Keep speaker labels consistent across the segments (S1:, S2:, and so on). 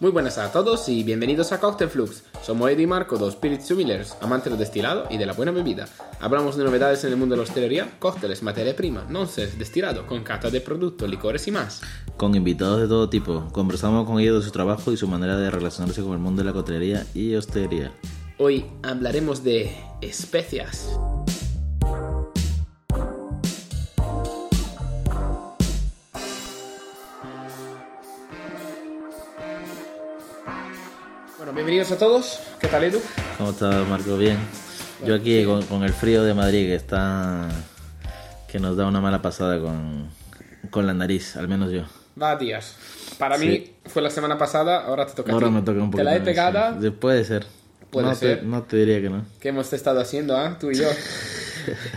S1: Muy buenas a todos y bienvenidos a Cocktail Flux. Somos Eddie y Marco, dos Spirit Similars, amantes del destilado y de la buena bebida. Hablamos de novedades en el mundo de la hostelería, cócteles, materia prima, nonsense, destilado, con cata de productos, licores y más.
S2: Con invitados de todo tipo, conversamos con ellos de su trabajo y su manera de relacionarse con el mundo de la coctelería y hostelería.
S1: Hoy hablaremos de especias. Bienvenidos a todos. ¿Qué tal, Edu?
S2: ¿Cómo estás, Marco? Bien. Yo aquí con, con el frío de Madrid que está... que nos da una mala pasada con, con la nariz, al menos yo.
S1: Va días. Para
S2: Sí.
S1: mí fue la semana pasada, ahora te toca a
S2: Ahora
S1: ti.
S2: me toca un poco.
S1: Te la he pegada,
S2: Puede ser.
S1: Puede
S2: no
S1: ser.
S2: Te, no te diría que no.
S1: que hemos estado haciendo, ¿ah? Tú y yo.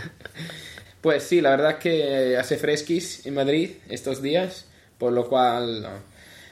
S1: pues sí, la verdad es que hace fresquis en Madrid estos días, por lo cual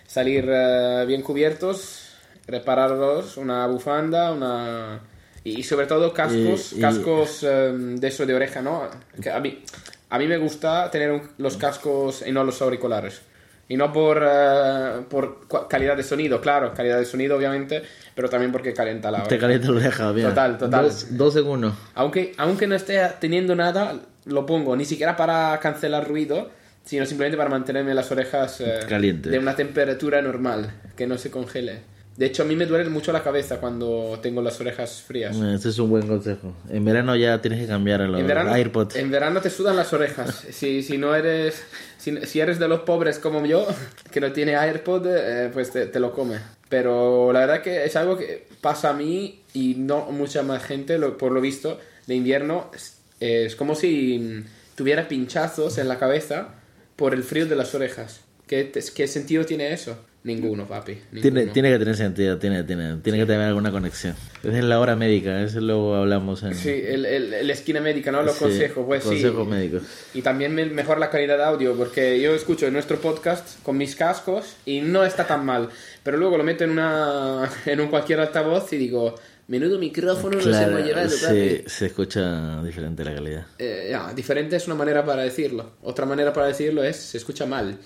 S1: salir eh, bien cubiertos, repararlos, una bufanda, una... Y sobre todo cascos,
S2: Y- y-
S1: cascos eh, de eso de oreja, ¿no? Que a, mí, a mí me gusta tener un- los cascos y no los auriculares. Y no por, eh, por calidad de sonido, claro, calidad de sonido obviamente, pero también porque calienta la
S2: Te
S1: oreja.
S2: calienta la oreja, mira.
S1: Total, total.
S2: Dos, dos en uno.
S1: Aunque, aunque no esté teniendo nada, lo pongo, ni siquiera para cancelar ruido, sino simplemente para mantenerme las orejas eh,
S2: Caliente.
S1: de una temperatura normal, que no se congele. De hecho, a mí me duele mucho la cabeza cuando tengo las orejas frías.
S2: Ese es un buen consejo. En verano ya tienes que cambiar los
S1: En verano,
S2: AirPods.
S1: en verano te sudan las orejas. Si, si no eres, si, si eres de los pobres como yo, que no tiene AirPod, eh, pues te, te lo come. Pero la verdad que es algo que pasa a mí y no mucha más gente, lo- por lo visto, de invierno. Es, es como si tuviera pinchazos en la cabeza por el frío de las orejas. ¿Qué, qué sentido tiene eso? Ninguno, papi.
S2: Tiene,
S1: ninguno.
S2: tiene que tener sentido, tiene, tiene, tiene que tener alguna conexión. Es la hora médica, eso luego hablamos en
S1: Sí, el, el, el esquina médica, ¿no? Los
S2: Sí,
S1: consejos, pues sí.
S2: consejos médicos.
S1: Y también me- mejor la calidad de audio, porque yo escucho nuestro podcast con mis cascos y no está tan mal. Pero luego lo meto en, una, en un cualquier altavoz y digo, menudo micrófono
S2: Claro,
S1: hemos llevado,
S2: sí,
S1: papi".
S2: se escucha diferente la calidad.
S1: Eh, ya, diferente es una manera para decirlo. Otra manera para decirlo es, se escucha mal.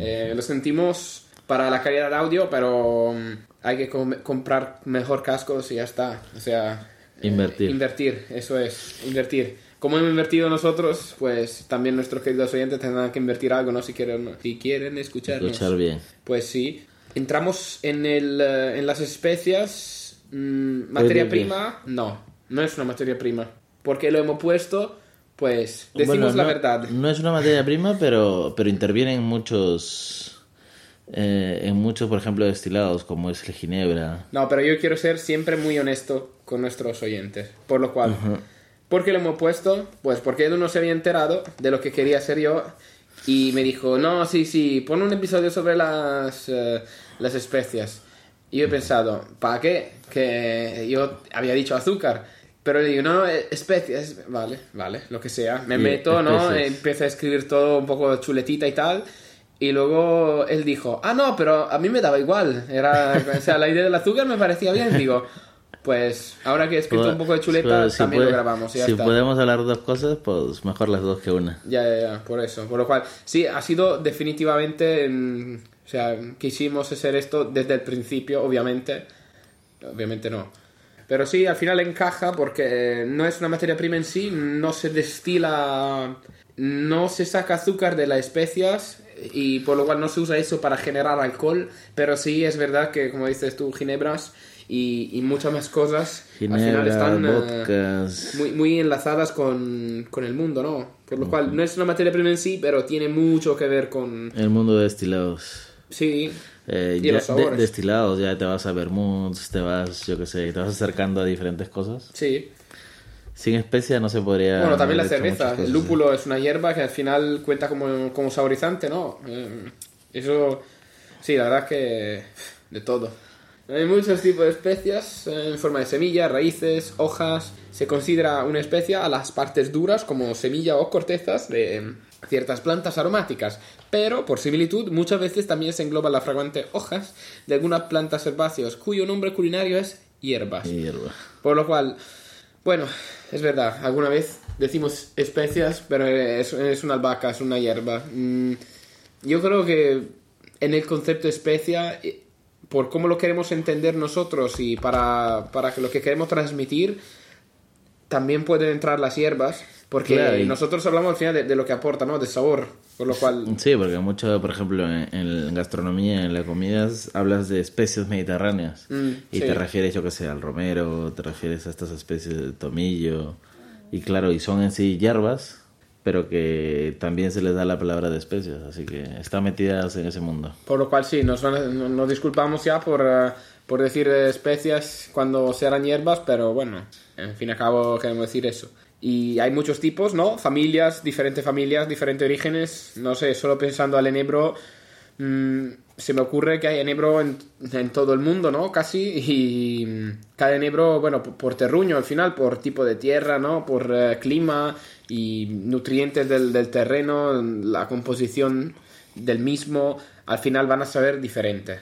S1: Eh, lo sentimos para la calidad de audio, pero mm, hay que com- comprar mejor cascos y ya está. O sea... eh,
S2: Invertir.
S1: invertir, eso es, invertir. Como hemos invertido nosotros, pues también nuestros queridos oyentes tendrán que invertir algo, ¿no? Si quieren, si quieren escucharnos.
S2: Escuchar bien.
S1: Pues sí. Entramos en, el, eh, en las especias. mm, materia prima, no. No es una materia prima. Porque lo hemos puesto, pues decimos
S2: Bueno,
S1: la verdad.
S2: No es una materia prima, pero, pero interviene en muchos, eh, en muchos, por ejemplo, destilados, como es el ginebra.
S1: No, pero yo quiero ser siempre muy honesto con nuestros oyentes. Por lo cual, ¿por qué lo hemos puesto? Pues porque él no se había enterado de lo que quería hacer yo y me dijo, no, sí, sí, pon un episodio sobre las, eh, las especias. Y yo he pensado, ¿para qué? Que yo había dicho azúcar. Pero le digo, no, eh, especias, vale, vale, lo que sea. Me
S2: Y
S1: meto, ¿no?
S2: especias.
S1: Empiezo a escribir todo un poco chuletita y tal. Y luego él dijo, ah, no, pero a mí me daba igual. Era, o sea, la idea del azúcar me parecía bien. Digo, pues ahora que he escrito un poco de chuleta,
S2: Pero si
S1: también
S2: puede-
S1: lo grabamos. Ya
S2: si
S1: está.
S2: podemos hablar dos cosas, pues mejor las dos que una.
S1: Ya, ya, ya, por eso. Por lo cual, sí, ha sido definitivamente. o sea, quisimos hacer esto desde el principio, obviamente. Obviamente no. Pero sí, al final encaja porque no es una materia prima en sí, no se destila, no se saca azúcar de las especias y por lo cual no se usa eso para generar alcohol, pero sí es verdad que, como dices tú, ginebras y, y muchas más cosas al final
S2: Ginebra,
S1: están...
S2: vodkas.
S1: muy, muy enlazadas con, con el mundo, ¿no? Por lo cual no es una materia prima en sí, pero tiene mucho que ver con...
S2: El mundo de destilados.
S1: Sí,
S2: Eh,
S1: Y
S2: ya
S1: los
S2: de-
S1: sabores.
S2: destilados, ya te vas a vermuts, te vas, yo qué sé, te vas acercando a diferentes cosas.
S1: sí.
S2: Sin especia no se podría.
S1: Bueno, también la cerveza. El lúpulo es una hierba que al final cuenta como, como saborizante, ¿no? Eh, eso, sí, la verdad que de todo. Hay muchos tipos de especias eh, en forma de semillas, raíces, hojas. Se considera una especia a las partes duras como semilla o cortezas de ciertas plantas aromáticas, pero por similitud muchas veces también se engloba la fragrante hojas de algunas plantas herbáceas cuyo nombre culinario es hierbas.
S2: Hierba.
S1: Por lo cual, bueno, es verdad, alguna vez decimos especias, pero es, una albahaca, es una hierba. Mm, yo creo que en el concepto especia, eh, por cómo lo queremos entender nosotros y para, para que lo que queremos transmitir, también pueden entrar las hierbas, porque
S2: Claro, y-
S1: nosotros hablamos al final de, de lo que aporta, ¿no? De sabor, por lo cual...
S2: Sí, porque mucho, por ejemplo, en, en gastronomía, en las comidas, hablas de especies mediterráneas.
S1: Mm,
S2: y
S1: sí.
S2: te refieres, yo que sé, al romero, te refieres a estas especies de tomillo. Y claro, y son en sí hierbas, pero que también se les da la palabra de especias. Así que están metidas en ese mundo.
S1: Por lo cual sí, nos, van nos disculpamos ya por, eh, por decir eh, especias cuando sean hierbas, pero bueno, en fin y al cabo queremos decir eso. Y hay muchos tipos, ¿no? Familias, diferentes familias, diferentes orígenes. No sé, solo pensando al enebro, mm, se me ocurre que hay enebro en, en todo el mundo, ¿no? Casi. Y mm, cada enebro, bueno, por, por terruño al final, por tipo de tierra, ¿no? Por eh, clima y nutrientes del, del terreno, la composición del mismo, al final van a saber diferente.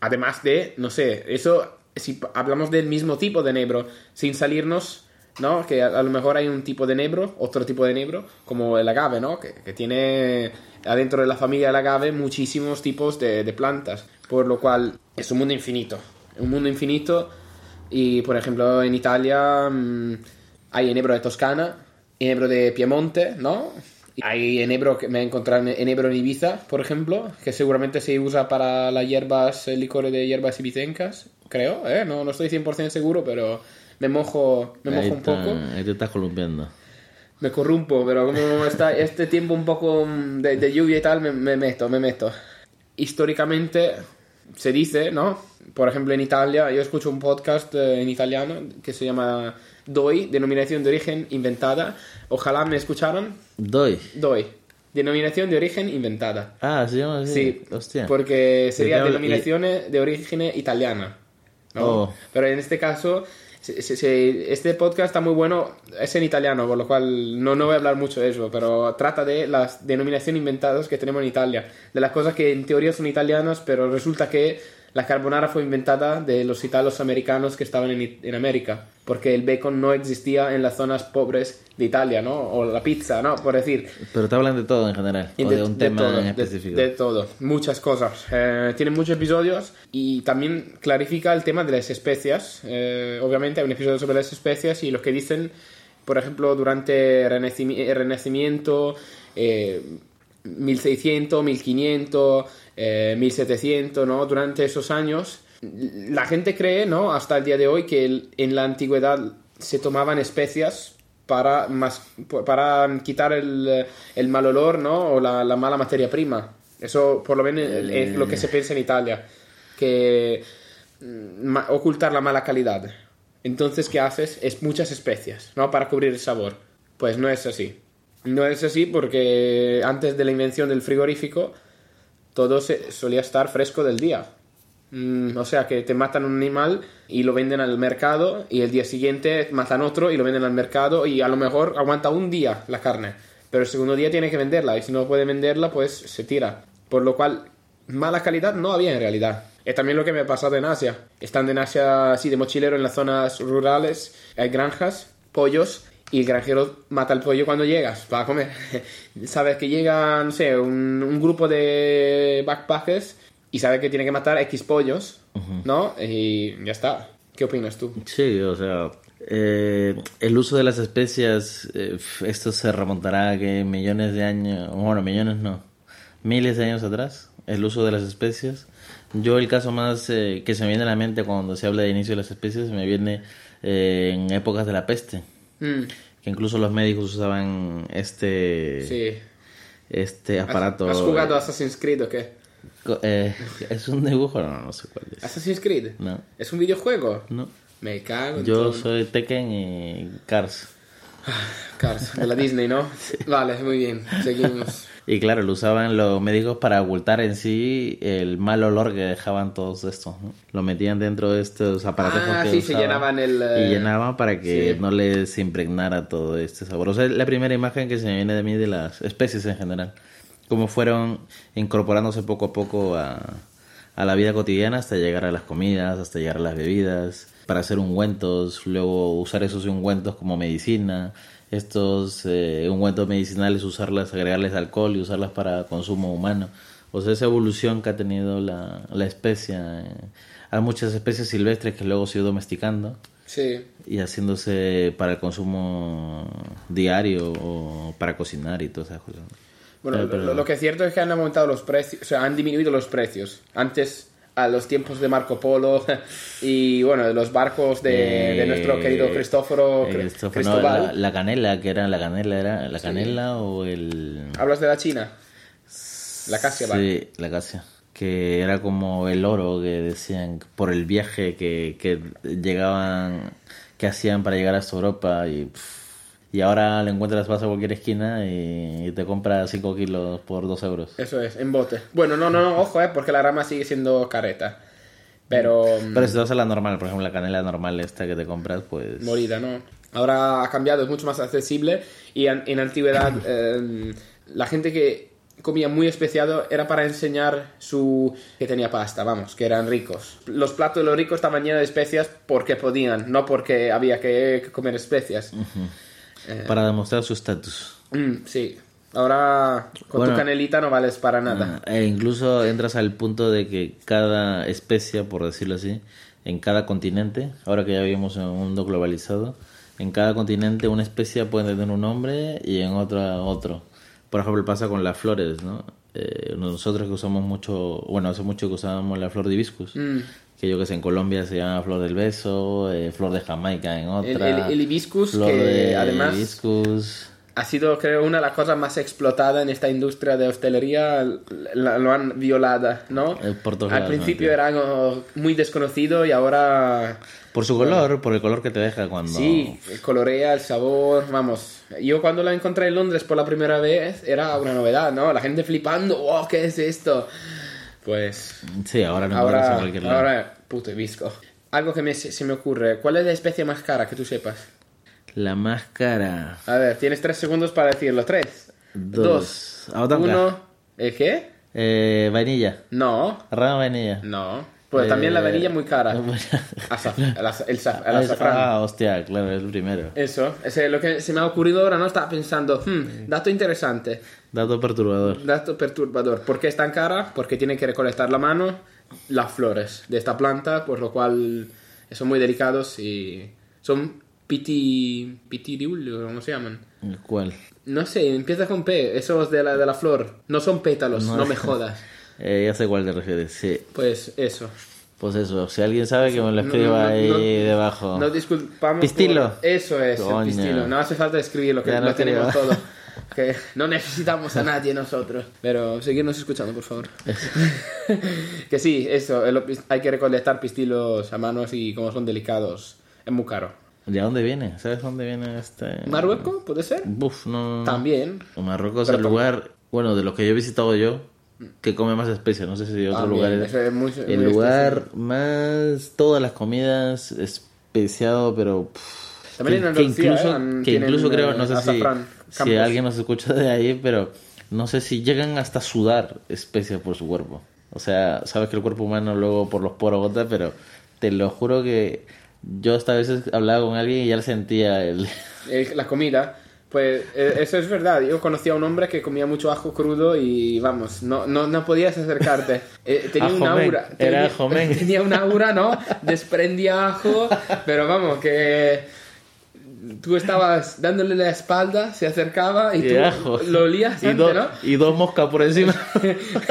S1: Además de, no sé, eso, si hablamos del mismo tipo de enebro, sin salirnos, ¿no? Que a, lo mejor hay un tipo de enebro, otro tipo de enebro, como el agave, ¿no? Que, que tiene adentro de la familia del agave muchísimos tipos de, de plantas, por lo cual es un mundo infinito, un mundo infinito y, por ejemplo, en Italia mm, hay enebro de Toscana, enebro de Piemonte, ¿no? Hay enebro que me he encontrado en enebro en Ibiza, por ejemplo, que seguramente se usa para las hierbas, el de hierbas ibicencas, creo, ¿eh? No, no estoy 100% seguro, pero me mojo, me mojo
S2: ahí,
S1: un
S2: está-
S1: poco.
S2: ahí te estás columpiando.
S1: Me corrumpo, pero como está este tiempo un poco de, de lluvia y tal, me, me meto, me meto. Históricamente se dice, ¿no? Por ejemplo, en Italia, yo escucho un podcast eh, en italiano que se llama DOI, denominación de origen inventada. Ojalá me escucharan.
S2: Doy.
S1: DOI, denominación de origen inventada.
S2: Ah, se llama así.
S1: Sí,
S2: Hostia.
S1: porque sería denominaciones de origen italiana. ¿no?
S2: Oh.
S1: Pero en este caso, este podcast está muy bueno, es en italiano, por lo cual no, no voy a hablar mucho de eso, pero trata de las denominaciones inventadas que tenemos en Italia, de las cosas que en teoría son italianas, pero resulta que la carbonara fue inventada de los italos americanos que estaban en, en América, porque el bacon no existía en las zonas pobres de Italia, ¿no? O la pizza, ¿no? Por decir.
S2: Pero te hablan de todo en general.
S1: Y
S2: o de, un tema
S1: todo,
S2: en
S1: de-
S2: específico.
S1: De, todo, muchas cosas. Eh, tiene muchos episodios y también clarifica el tema de las especias. Eh, obviamente hay un episodio sobre las especias y lo que dicen, por ejemplo, durante el Renacimiento, eh, 1600, 1500, eh, 1700, ¿no? Durante esos años, la gente cree, ¿no? Hasta el día de hoy que en la antigüedad se tomaban especias para, más, para quitar el, el mal olor, ¿no? O la, la mala materia prima. Eso, por lo menos, es lo que se piensa en Italia. Que mm, ocultar la mala calidad. Entonces, ¿qué haces? Es muchas especias, ¿no? Para cubrir el sabor. Pues no es así. No es así porque antes de la invención del frigorífico, todo se, solía estar fresco del día. Mm, o sea, que te matan un animal y lo venden al mercado y el día siguiente matan otro y lo venden al mercado y a lo mejor aguanta un día la carne, pero el segundo día tiene que venderla y si no puede venderla pues se tira. Por lo cual, mala calidad no había en realidad. Es también lo que me ha pasado en Asia. Estando en Asia así de mochilero en las zonas rurales, hay granjas, pollos y el granjero mata el pollo cuando llegas para comer. Sabes que llega, no sé, un, un grupo de backpackers y sabe que tiene que matar X pollos, ¿no? Y ya está. ¿Qué opinas tú?
S2: Sí, o sea, eh, el uso de las especias, eh, esto se remontará a que millones de años, bueno, millones no, miles de años atrás, el uso de las especias. Yo el caso más eh, que se me viene a la mente cuando se habla de inicio de las especies me viene en épocas de la peste,
S1: Mm,
S2: que incluso los médicos usaban este,
S1: sí.
S2: este aparato.
S1: ¿Has jugado a Assassin's Creed o qué?
S2: Eh, ¿Es un dibujo? No, no sé cuál es.
S1: ¿Assassin's Creed?
S2: No,
S1: ¿Es un videojuego?
S2: no.
S1: Me cago en
S2: Yo
S1: todo.
S2: soy Tekken y Cars.
S1: Cars, de la Disney, ¿no? Vale, muy bien. Seguimos.
S2: Y claro, lo usaban los médicos para ocultar en sí el mal olor que dejaban todos estos. ¿no? Lo metían dentro de estos aparatos
S1: Ah,
S2: que
S1: sí, se llenaban el, eh,
S2: Y llenaban para que
S1: sí.
S2: no les impregnara todo este sabor. O sea, es la primera imagen que se me viene de mí de las especies en general. Cómo fueron incorporándose poco a poco a, a la vida cotidiana hasta llegar a las comidas, hasta llegar a las bebidas, para hacer ungüentos, luego usar esos ungüentos como medicina, estos eh, ungüentos medicinales usarlas, agregarles alcohol y usarlas para consumo humano. O sea, esa evolución que ha tenido la, la especia. eh, hay muchas especies silvestres que luego se han ido domesticando
S1: Sí.
S2: y haciéndose para el consumo diario o para cocinar y todas esas cosas.
S1: Bueno,
S2: Pero-
S1: lo-
S2: pero-
S1: lo, lo que es cierto es que han aumentado los precios, o sea, han disminuido los precios. Antes, a los tiempos de Marco Polo y, bueno, de los barcos de, de nuestro
S2: Eh,
S1: querido Cristóforo
S2: eh,
S1: Cri-
S2: Cristóforo, no,
S1: Cristóbal.
S2: la, la canela, que era la canela, era la canela o el...
S1: ¿Hablas de la China? La Casia.
S2: Sí, la acacia. Que era como el oro que decían por el viaje que, que llegaban, que hacían para llegar hasta Europa y, pff, y ahora le encuentras, vas a cualquier esquina y, te compras 5 kilos por 2 euros.
S1: Eso es, en bote. Bueno, no, no, no, ojo, eh, porque la rama sigue siendo careta. Pero... mm,
S2: Pero si te vas a la normal, por ejemplo, la canela normal esta que te compras, pues...
S1: molida, ¿no? Ahora ha cambiado, es mucho más accesible y en, en antigüedad eh, la gente que comía muy especiado era para enseñar su que tenía pasta, vamos, que eran ricos. Los platos de los ricos estaban llenos de especias porque podían, no porque había que comer especias.
S2: Para demostrar su estatus.
S1: Mm, sí. Ahora con
S2: Bueno.
S1: tu canelita no vales para nada.
S2: E incluso entras al punto de que cada especia, por decirlo así, en cada continente, ahora que ya vivimos en un mundo globalizado, en cada continente una especia puede tener un nombre y en otra otro. Por ejemplo, pasa con las flores, ¿no? Eh, nosotros que usamos mucho, bueno, hace mucho que usábamos la flor de hibiscus,
S1: Mm.
S2: Que yo que sé, en Colombia se llama flor del beso, eh, flor de Jamaica en
S1: El,
S2: otra.
S1: el- el hibiscus,
S2: flor
S1: que
S2: de
S1: además
S2: hibiscus.
S1: ha sido, creo, una de las cosas más explotadas en esta industria de hostelería. La- lo han violada, ¿no?
S2: Por todos
S1: Al
S2: lados,
S1: principio
S2: ¿no?
S1: era algo muy desconocido y ahora
S2: Por su color, por el color que te deja cuando...
S1: sí, colorea, el sabor, vamos. Yo cuando la encontré en Londres por la primera vez era una novedad, ¿no? La gente flipando, wow, ¿qué es esto? Pues
S2: Sí, ahora no encuentras en
S1: ahora,
S2: cualquier lado.
S1: ahora, puto hibisco. Algo que me, se me ocurre, ¿cuál es la especie más cara que tú sepas?
S2: La máscara.
S1: A ver, tienes tres segundos para decirlo. Tres,
S2: Dos.
S1: uno. ¿El qué?
S2: Eh, vainilla.
S1: No,
S2: Rama vainilla.
S1: no. Pues también la
S2: Eh,
S1: vainilla muy cara. Azaf- el, az- el zaf- el
S2: Ah,
S1: azafrán.
S2: Ah, hostia, claro, es el primero.
S1: Eso, ese es lo que se me ha ocurrido ahora, ¿no? Estaba pensando, hmm, dato interesante,
S2: Dato perturbador.
S1: dato perturbador. ¿Por qué es tan cara? Porque tiene que recolectar la mano las flores de esta planta, por lo cual son muy delicados y son piti... pitiriul, ¿cómo se llaman?
S2: ¿Cuál?
S1: No sé, empieza con P, esos de la, de la flor. No son pétalos, no, me jodas.
S2: Eh, ya sé cuál te refieres, sí.
S1: Pues eso.
S2: Pues eso, si alguien sabe que me lo
S1: No,
S2: escriba
S1: no, no,
S2: ahí
S1: no.
S2: debajo.
S1: Nos disculpamos.
S2: Pistilo.
S1: por- Eso es, el pistilo. No hace falta escribirlo, que
S2: Ya
S1: lo
S2: no
S1: tenemos todo. Que no necesitamos a nadie nosotros. Pero seguirnos escuchando, por favor. que sí, eso. el- hay que recolectar pistilos a manos y como son delicados, es muy caro.
S2: ¿De dónde viene? ¿Sabes dónde viene este...?
S1: ¿Marruecos? ¿Puede ser?
S2: Buf, no...
S1: También.
S2: Marruecos es el lugar, bueno, de los que yo he visitado yo, que come más especias. No sé si lugares...
S1: eso es muy-
S2: el
S1: muy
S2: lugar más... Todas las comidas especiado, pero... pff,
S1: También
S2: que,
S1: en
S2: que incluso,
S1: ¿eh?
S2: Que incluso creo, no sé si, si alguien nos escucha de ahí, pero no sé si llegan hasta sudar especias por su cuerpo. O sea, sabes que el cuerpo humano luego por los poros bota, pero te lo juro que yo hasta a veces hablaba con alguien y ya le sentía el...
S1: La comida. Pues eh, eso es verdad. Yo conocí a un hombre que comía mucho ajo crudo y vamos, no, no, no podías acercarte. Eh, tenía un aura.
S2: Era
S1: tenía,
S2: men.
S1: tenía un aura, ¿no? Desprendía ajo, pero vamos, que tú estabas dándole la espalda, se acercaba y
S2: Y
S1: tú
S2: ajo.
S1: lo olías
S2: y, do-
S1: ¿no?
S2: y dos moscas por encima.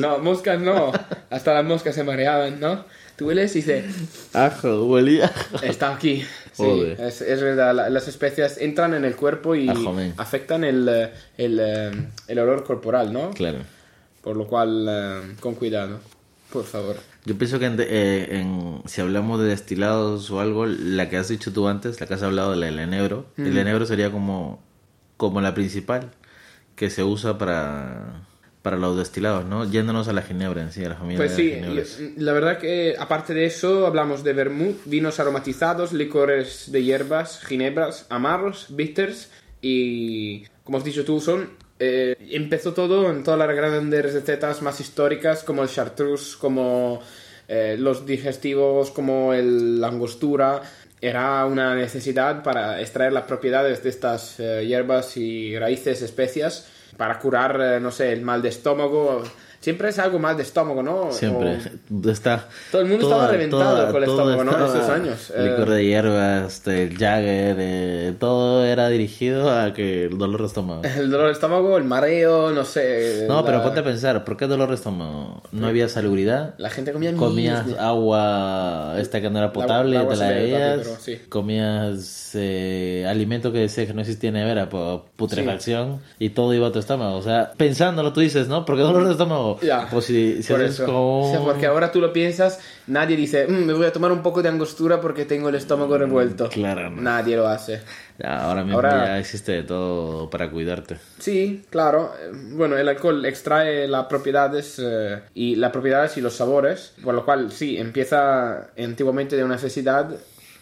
S1: No, moscas no. Hasta las moscas se mareaban, ¿no? Tú hueles y dices,
S2: Ajo, huelía.
S1: Está aquí. Sí, es, es verdad. la- las especias entran en el cuerpo y
S2: men.
S1: afectan el, el, eh, el olor corporal, ¿no?
S2: Claro.
S1: Por lo cual, eh, con cuidado, por favor.
S2: Yo pienso que en, eh, en- si hablamos de destilados o algo, la que has dicho tú antes, la que has hablado del el enebro, el enebro sería como, como la principal que se usa para, para los destilados, ¿no? Yéndonos a la ginebra en sí, a la familia
S1: Pues
S2: de
S1: sí,
S2: las
S1: la verdad que aparte de eso hablamos de vermut, vinos aromatizados, licores de hierbas, ginebras, amarros, bitters y como has dicho tú son eh, empezó todo en todas las grandes recetas más históricas como el chartreuse, como eh, los digestivos, como el, la angostura. Era una necesidad para extraer las propiedades de estas eh, hierbas y raíces, especias, para curar, eh, no sé, el mal de estómago. Siempre es algo mal de estómago, ¿no?
S2: Siempre.
S1: O-
S2: Está,
S1: Todo el mundo estaba reventado con el estómago, ¿no?
S2: estaba-
S1: Esos años.
S2: Licor
S1: Eh,
S2: de hierbas, el Jagger, eh, todo era dirigido a que el dolor de estómago.
S1: El dolor de estómago, el mareo, no sé.
S2: No, pero
S1: la-
S2: ponte a pensar, ¿por qué dolor de estómago? No había salubridad.
S1: La gente comía
S2: Comías
S1: de-
S2: agua esta que no era potable,
S1: el agua
S2: te la bebías.
S1: pero sí.
S2: Comías eh, alimento que decía que no existía nevera por putrefacción y todo iba a tu estómago. O sea, pensándolo tú dices, ¿no? ¿Por qué dolor de estómago?
S1: Ya,
S2: Pues si, si haces
S1: eso. sea, porque ahora tú lo piensas, nadie dice, "Mm, me voy a tomar un poco de angostura porque tengo el estómago revuelto.
S2: Claro, no.
S1: Nadie lo hace.
S2: Ya, ahora mismo
S1: Ahora-
S2: ya existe de todo para cuidarte.
S1: Sí, claro. Eh, Bueno, el alcohol extrae las propiedades eh, y las propiedades y los sabores, por lo cual sí, empieza antiguamente de una necesidad,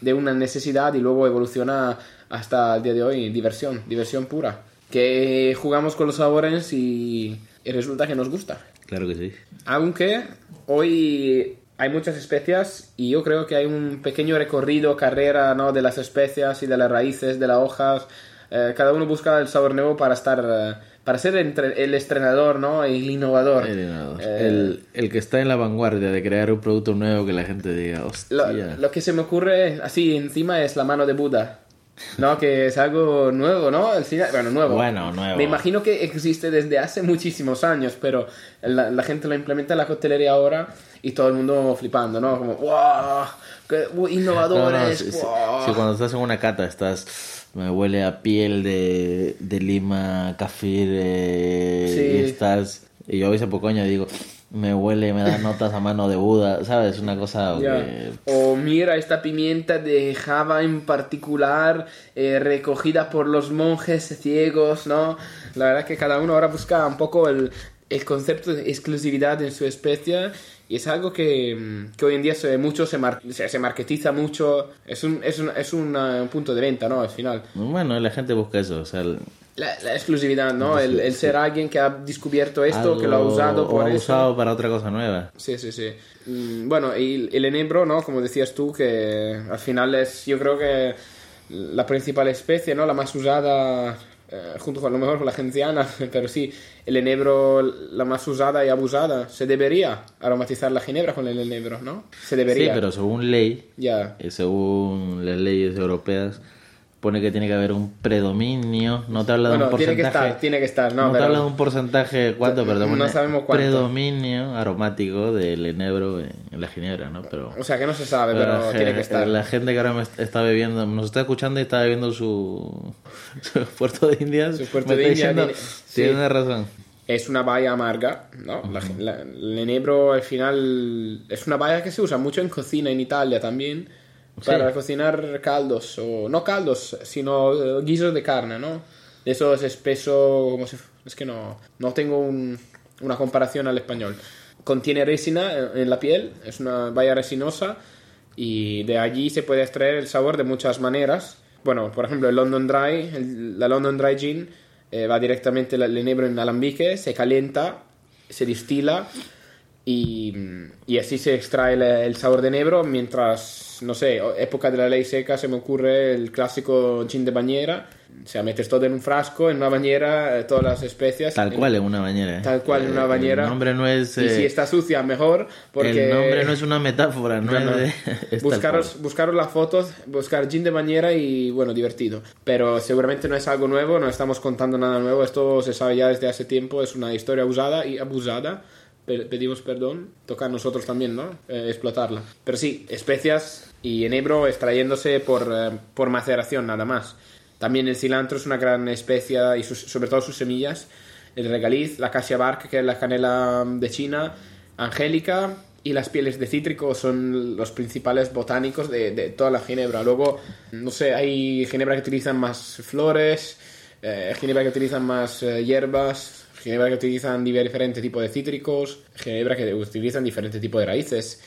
S1: de una necesidad y luego evoluciona hasta el día de hoy diversión, diversión pura. Que jugamos con los sabores y, y resulta que nos gusta.
S2: Claro que sí.
S1: Aunque hoy hay muchas especias y yo creo que hay un pequeño recorrido, carrera ¿no? de las especias y de las raíces, de las hojas. Eh, cada uno busca el sabor nuevo para estar, eh, para ser entre- el estrenador, ¿no? El innovador.
S2: El, innovador.
S1: Eh,
S2: el, el que está en la vanguardia de crear un producto nuevo que la gente diga, hostia.
S1: Lo, lo que se me ocurre así encima es la mano de Buda. ¿No? Que es algo nuevo, ¿no? El cine- bueno, nuevo.
S2: Bueno, nuevo.
S1: Me imagino que existe desde hace muchísimos años, pero la, la gente lo implementa en la coctelería ahora y todo el mundo flipando, ¿no? Como, ¡wow! ¡Qué uh,
S2: No, no,
S1: innovadores!
S2: si,
S1: ¡wow!
S2: si cuando estás en una cata estás me huele a piel de, de lima, kafir, eh,
S1: Sí.
S2: y estás y yo a veces pocoño digo me huele, me da notas a mano de Buda, ¿sabes? Una cosa que
S1: O mira esta pimienta de Java en particular, eh, recogida por los monjes ciegos, ¿no? La verdad que cada uno ahora busca un poco el, el concepto de exclusividad en su especie y es algo que, mm, que hoy en día se, mucho se, mar- se, se marketiza mucho, es un, es un, es un, un punto de venta, ¿no? Al final.
S2: bueno, la gente busca eso, o sea, el-
S1: La, la exclusividad, ¿no? El, el ser alguien que ha descubierto esto, que lo ha usado
S2: o ha usado para otra cosa nueva.
S1: Sí, sí, sí. Mm, Bueno, y el enebro, ¿no? Como decías tú, que al final es, yo creo que la principal especie, ¿no? La más usada, eh, junto con a lo mejor con la genciana, pero sí, el enebro, la más usada y abusada. Se debería aromatizar la ginebra con el enebro, ¿no? Se debería.
S2: Sí, pero según ley,
S1: Ya.
S2: eh, según las leyes europeas, pone que tiene que haber un predominio. No te habla de
S1: Bueno,
S2: un
S1: tiene
S2: porcentaje.
S1: que estar, tiene que estar, ¿no?
S2: No, te
S1: Pero-
S2: habla de un porcentaje, ¿cuánto? Pero te
S1: No sabemos cuánto.
S2: Predominio aromático del enebro en en la ginebra, ¿no? Pero.
S1: O sea, que no se sabe, pero
S2: la,
S1: tiene que estar.
S2: la gente que ahora me est- está bebiendo, nos está escuchando y está bebiendo su, su puerto de Indias.
S1: Su puerto de
S2: está
S1: India
S2: diciendo,
S1: tiene-
S2: tiene
S1: sí.
S2: razón.
S1: Es una baya amarga, ¿no? La- la- el enebro al final es una baya que se usa mucho en cocina en Italia también para cocinar caldos o no caldos, sino eh, guisos de carne, ¿no? De esos espeso, como si- es que no no tengo un- una comparación al español. Contiene resina en- en la piel, es una baya resinosa y de allí se puede extraer el sabor de muchas maneras. Bueno, por ejemplo, el London Dry, el- la London Dry Gin eh, va directamente el enebro en alambique, se calienta, se distila y, y así se extrae el, el sabor de enebro mientras, no sé, época de la ley seca se me ocurre el clásico gin de bañera. O sea, metes todo en un frasco, en una bañera, eh, todas las especias.
S2: Tal
S1: en-
S2: cual en una bañera. ¿eh?
S1: Tal cual en una
S2: Eh,
S1: bañera.
S2: El nombre no es.
S1: Y si
S2: eh,
S1: está sucia, mejor, porque...
S2: El nombre no es una metáfora, no, es es
S1: buscaros, buscaros las fotos, buscar gin de bañera y bueno, divertido. Pero seguramente no es algo nuevo, no estamos contando nada nuevo, esto se sabe ya desde hace tiempo, es una historia usada y abusada. Pe- Pedimos perdón, toca a nosotros también, ¿no? Eh, explotarla. Pero sí, especias y enebro extrayéndose por, eh, por maceración nada más. También el cilantro es una gran especia y sobre todo sus semillas. El regaliz, la cassia bark, que es la canela de China, angélica y las pieles de cítrico son los principales botánicos de, de toda la ginebra. Luego, no sé, hay ginebra que utilizan más flores, eh, ginebra que utilizan más hierbas, ginebra que utilizan diferentes tipos de cítricos, ginebra que utilizan diferentes tipos de raíces,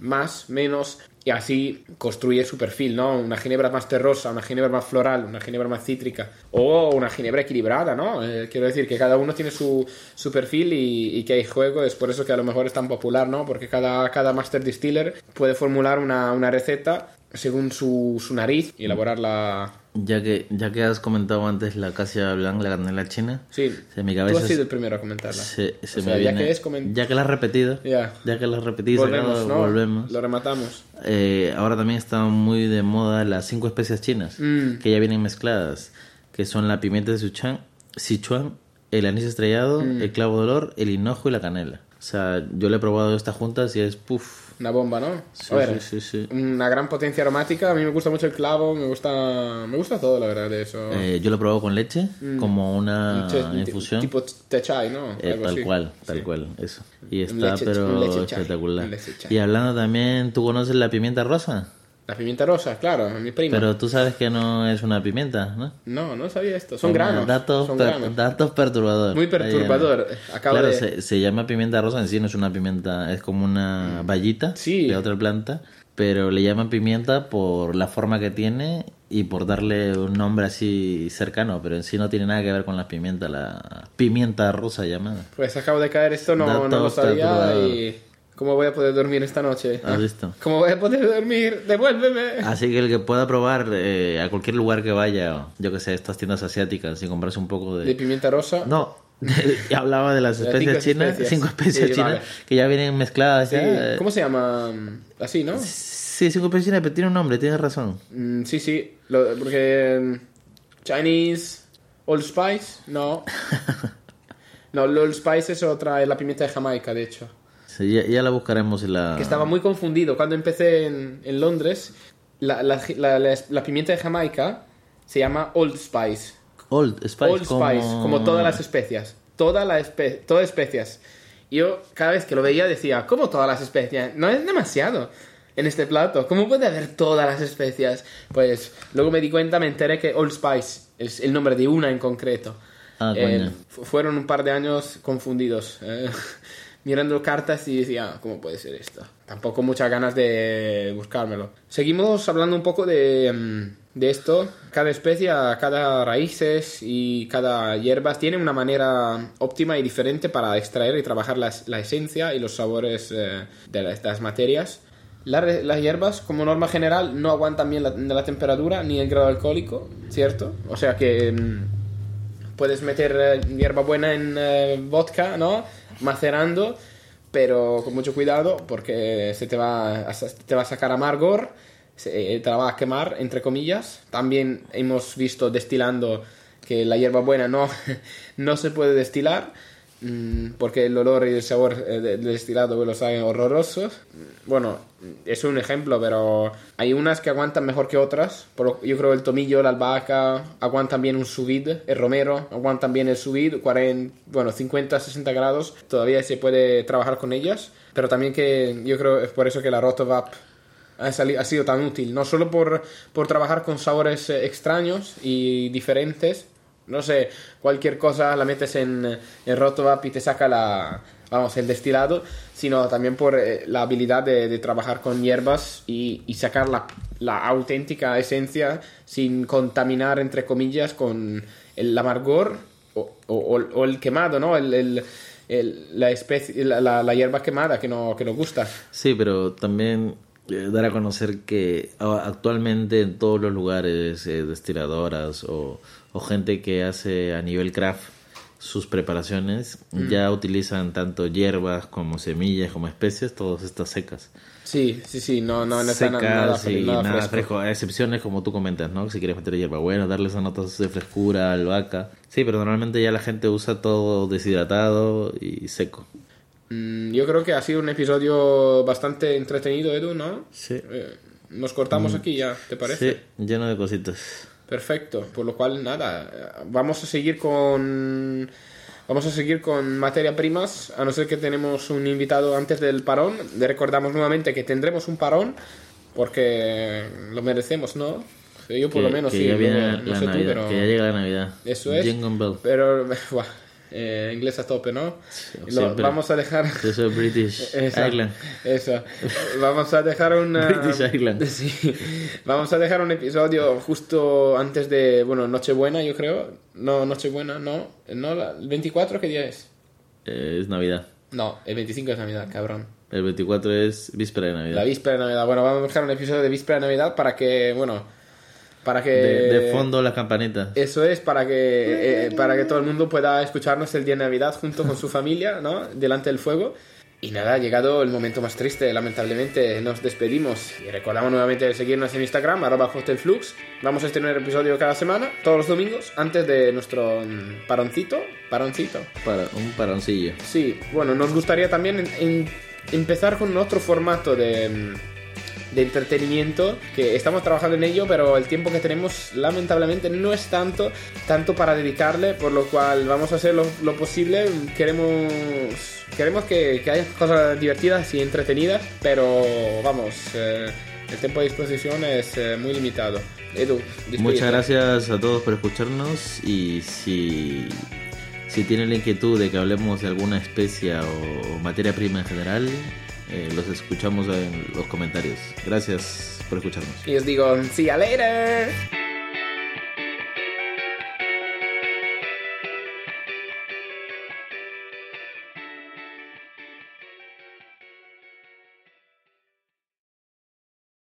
S1: más, menos, y así construye su perfil, ¿no? Una ginebra más terrosa, una ginebra más floral, una ginebra más cítrica, o una ginebra equilibrada, ¿no? Eh, quiero decir que cada uno tiene su, su perfil y, y que hay juego, es por eso que a lo mejor es tan popular, ¿no? Porque cada, cada master distiller puede formular una, una receta según su, su nariz y elaborarla
S2: Ya que, ya que has comentado antes la casia blanca, la canela china,
S1: Sí,
S2: en mi
S1: tú
S2: cabeza
S1: has sido el primero a comentarla.
S2: se, se
S1: O sea,
S2: me
S1: ya
S2: viene-
S1: que es comen-
S2: ya que la has repetido,
S1: Ya.
S2: ya que la has repetido,
S1: Volvemos, ¿no?
S2: volvemos.
S1: Lo rematamos.
S2: Eh, ahora también están muy de moda las cinco especias chinas,
S1: Mm.
S2: que ya vienen mezcladas, que son la pimienta de Sichuan, Sichuan el anís estrellado,
S1: Mm.
S2: el clavo de olor, el hinojo y la canela. O sea, yo le he probado estas juntas y es puff.
S1: Una bomba, ¿no?
S2: Sí,
S1: ver,
S2: sí, sí, sí.
S1: una gran potencia aromática. A mí me gusta mucho el clavo, me gusta, me gusta todo, la verdad, de eso.
S2: Eh, yo lo he probado con leche, como una infusión.
S1: Tipo té chai, ¿no?
S2: Eh,
S1: Algo
S2: tal
S1: así.
S2: cual, tal
S1: Sí.
S2: cual, eso. Y está
S1: leche-
S2: pero
S1: leche
S2: espectacular.
S1: leche.
S2: Y hablando también, ¿tú conoces la pimienta rosa?
S1: La pimienta rosa, claro, mi prima.
S2: Pero tú sabes que no es una pimienta, ¿no?
S1: No, no sabía esto. Son granos.
S2: Datos,
S1: son
S2: per-
S1: granos.
S2: datos perturbadores.
S1: Muy perturbador. Acabo
S2: claro,
S1: de...
S2: se, se llama pimienta rosa, en sí no es una pimienta, es como una vallita
S1: Mm. Sí.
S2: de otra planta, pero le llaman pimienta por la forma que tiene y por darle un nombre así cercano, pero en sí no tiene nada que ver con la pimienta, la pimienta rosa llamada.
S1: Pues acabo de caer esto, no, no lo sabía
S2: perturbador.
S1: y... ¿Cómo voy a poder dormir esta noche?
S2: ¿Has
S1: Ah,
S2: visto?
S1: ¿Cómo voy a poder dormir? ¡Devuélveme!
S2: Así que el que pueda probar eh, a cualquier lugar que vaya, yo que sé, estas tiendas asiáticas y comprarse un poco
S1: De
S2: de...
S1: pimienta rosa.
S2: No, hablaba de las
S1: cinco
S2: chinas, cinco especias
S1: Sí,
S2: chinas
S1: vale.
S2: que ya vienen mezcladas
S1: Sí.
S2: ya. eh,
S1: ¿Cómo se llama? Así, ¿no?
S2: Sí, cinco especias chinas, pero tiene un nombre, tienes razón.
S1: Mm, sí, sí. Lo- porque... mm, Chinese... Old Spice, no. No, el Old Spice es otra, es la pimienta de Jamaica, de hecho.
S2: Sí, ya, ya la buscaremos en la...
S1: Que estaba muy confundido. Cuando empecé en, en Londres, la, la, la- la- la pimienta de Jamaica se llama Old Spice.
S2: Old Spice.
S1: Old Spice, como todas las especias. Todas las espe todas especias. Y Yo cada vez que lo veía decía, ¿cómo todas las especias? No es demasiado en este plato. ¿Cómo puede haber todas las especias? Pues luego me di cuenta, me enteré que Old Spice es el nombre de una en concreto.
S2: Ah,
S1: Eh, fueron un par de años confundidos. eh, mirando cartas y decía, ¿cómo puede ser esto? Tampoco muchas ganas de buscármelo. Seguimos hablando un poco de, mm, de esto. Cada especie, cada raíces y cada hierbas tiene una manera óptima y diferente para extraer y trabajar las- la esencia y los sabores eh, de la- estas materias. La las hierbas, como norma general, no aguantan bien la, la temperatura ni el grado alcohólico, ¿cierto? O sea que... mm, puedes meter eh, hierba buena en eh, vodka, ¿no? Macerando, pero con mucho cuidado porque se te va a, te va a sacar amargor, se, eh, te la va a quemar, entre comillas. También hemos visto destilando que la hierba buena no, no se puede destilar mm, porque el olor y el sabor eh, del destilado los saben horrorosos. Bueno, es un ejemplo, pero hay unas que aguantan mejor que otras. Lo- yo creo el tomillo, la albahaca aguantan bien un subid, el romero aguantan bien el subid, 40, bueno, 50, 60 grados. Todavía se puede trabajar con ellas, pero también que yo creo es por eso que la Rotovap ha, sali- ha sido tan útil, no solo por, por trabajar con sabores eh, extraños y diferentes, no sé, cualquier cosa la metes en, en Rotovap y te saca la, vamos, el destilado, sino también por eh, la habilidad de, trabajar con hierbas y, y sacar la, la auténtica esencia sin contaminar, entre comillas, con el amargor o, o- el quemado, ¿no? El, el- la, especie, la- la hierba quemada que no, que nos gusta.
S2: Sí, pero también eh, dar a conocer que actualmente en todos los lugares, eh, destiladoras o, o gente que hace a nivel craft sus preparaciones,
S1: Mm.
S2: ya utilizan tanto hierbas como semillas, como especies, todas estas secas.
S1: Sí, sí, sí, no, no, no nada,
S2: secas
S1: fre-
S2: y
S1: nada
S2: nada,
S1: fresco.
S2: fresco. A excepciones como tú comentas, ¿no? Si quieres meter hierba buena, darle esas notas de frescura, albahaca. Sí, pero normalmente ya la gente usa todo deshidratado y seco.
S1: Mm, yo creo que ha sido un episodio bastante entretenido, Edu, ¿no?
S2: Sí.
S1: Eh, nos cortamos aquí ya, ¿te parece?
S2: Sí, lleno de cositas.
S1: Perfecto, por lo cual nada, eh, vamos a seguir con vamos a seguir con materia primas, a no ser que tenemos un invitado antes del parón. Le recordamos nuevamente que tendremos un parón porque lo merecemos, ¿no? Yo por
S2: Que-
S1: lo menos
S2: que
S1: sí,
S2: ya viene
S1: no
S2: la
S1: sé tú,
S2: Navidad,
S1: pero
S2: que ya llega la Navidad.
S1: eso es.
S2: Jingle Bell.
S1: Pero eh, inglés a tope, ¿no? Lo- vamos a dejar
S2: Yo soy British Island.
S1: Eso. Vamos a dejar una...
S2: British Island.
S1: Sí. Vamos a dejar un episodio justo antes de, bueno, Nochebuena, yo creo. No, Nochebuena, no. no ¿El 24 qué día es?
S2: Eh, es Navidad.
S1: No, el 25 es Navidad, cabrón.
S2: El 24 es víspera de Navidad.
S1: La víspera de Navidad. Bueno, vamos a dejar un episodio de víspera de Navidad para que, bueno, para que...
S2: De, fondo las campanitas.
S1: Eso es, para que, eh, para que todo el mundo pueda escucharnos el día de Navidad junto con su familia, ¿no? Delante del fuego. Y nada, ha llegado el momento más triste, lamentablemente nos despedimos y recordamos nuevamente seguirnos en Instagram, arroba hostelflux. Vamos a estrenar episodio cada semana, todos los domingos, antes de nuestro mm, paroncito. Paroncito.
S2: Para, un paroncillo.
S1: Sí, bueno, nos gustaría también empezar con otro formato de mm, de entretenimiento que estamos trabajando en ello pero el tiempo que tenemos lamentablemente no es tanto tanto para dedicarle por lo cual vamos a hacer lo, posible. Queremos queremos que, que, haya cosas divertidas y entretenidas pero vamos eh, el tiempo de disposición es eh, muy limitado. Edu
S2: muchas gracias a todos por escucharnos y si si tienen la inquietud de que hablemos de alguna especie o materia prima en general eh, los escuchamos en los comentarios. Gracias por escucharnos.
S1: Y os digo, see you later.